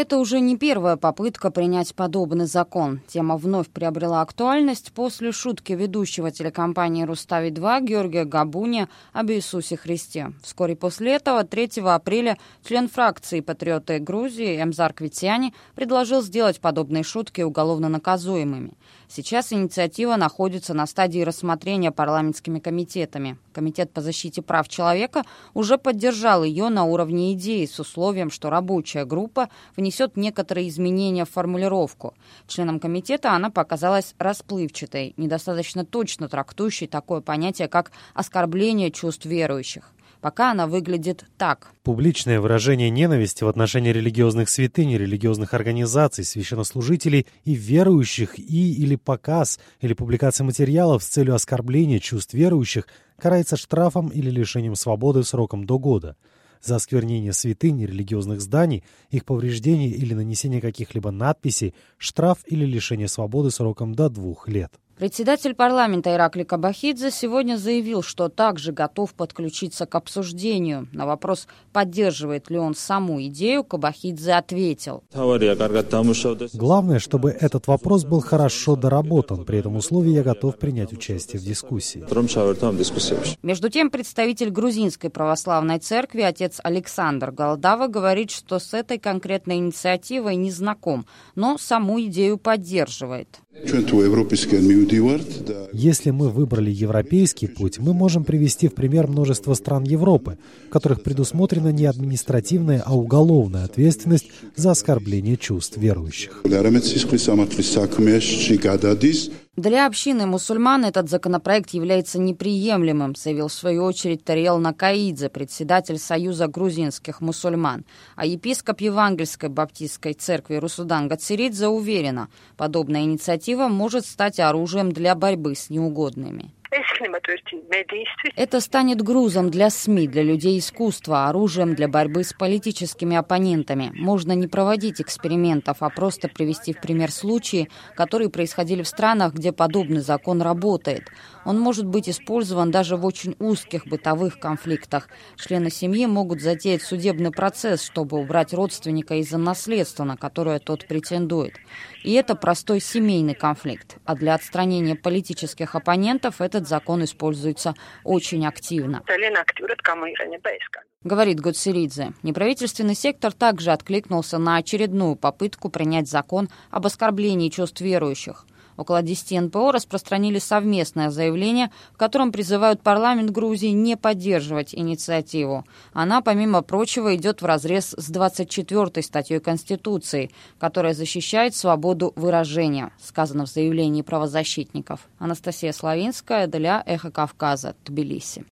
Это уже не первая попытка принять подобный закон. Тема вновь приобрела актуальность после шутки ведущего телекомпании «Рустави-2» Георгия Габуни об Иисусе Христе. Вскоре после этого, 3 апреля, член фракции «Патриоты Грузии» Эмзар Квитяни предложил сделать подобные шутки уголовно наказуемыми. Сейчас инициатива находится на стадии рассмотрения парламентскими комитетами. Комитет по защите прав человека уже поддержал ее на уровне идеи с условием, что рабочая группа внесет некоторые изменения в формулировку. Членам комитета она показалась расплывчатой, недостаточно точно трактующей такое понятие, как оскорбление чувств верующих. Пока она выглядит так. Публичное выражение ненависти в отношении религиозных святынь, религиозных организаций, священнослужителей и верующих и или показ или публикация материалов с целью оскорбления чувств верующих карается штрафом или лишением свободы сроком до года. За осквернение святынь и религиозных зданий, их повреждение или нанесение каких-либо надписей штраф или лишение свободы сроком до двух лет. Председатель парламента Иракли Кабахидзе сегодня заявил, что также готов подключиться к обсуждению. На вопрос, поддерживает ли он саму идею, Кабахидзе ответил. Главное, чтобы этот вопрос был хорошо доработан. При этом условии я готов принять участие в дискуссии. Между тем, представитель грузинской православной церкви, отец Александр Голдава, говорит, что с этой конкретной инициативой не знаком, но саму идею поддерживает. Если мы выбрали европейский путь, мы можем привести в пример множество стран Европы, в которых предусмотрена не административная, а уголовная ответственность за оскорбление чувств верующих. Для общины мусульман этот законопроект является неприемлемым, заявил в свою очередь Тариел Накаидзе, председатель Союза грузинских мусульман. А епископ Евангельской баптистской церкви Русудан Гацеридзе уверена, подобная инициатива может стать оружием для борьбы с неугодными. Это станет грузом для СМИ, для людей искусства, оружием для борьбы с политическими оппонентами. Можно не проводить экспериментов, а просто привести в пример случаи, которые происходили в странах, где подобный закон работает. Он может быть использован даже в очень узких бытовых конфликтах. Члены семьи могут затеять судебный процесс, чтобы убрать родственника из-за наследства, на которое тот претендует. И это простой семейный конфликт. А для отстранения политических оппонентов этот закон используется очень активно. Говорит Гудсеридзе. Неправительственный сектор также откликнулся на очередную попытку принять закон об оскорблении чувств верующих – Около 10 НПО распространили совместное заявление, в котором призывают парламент Грузии не поддерживать инициативу. Она, помимо прочего, идет вразрез с 24-й статьей Конституции, которая защищает свободу выражения, сказано в заявлении правозащитников. Анастасия Славинская для «Эхо Кавказа», Тбилиси.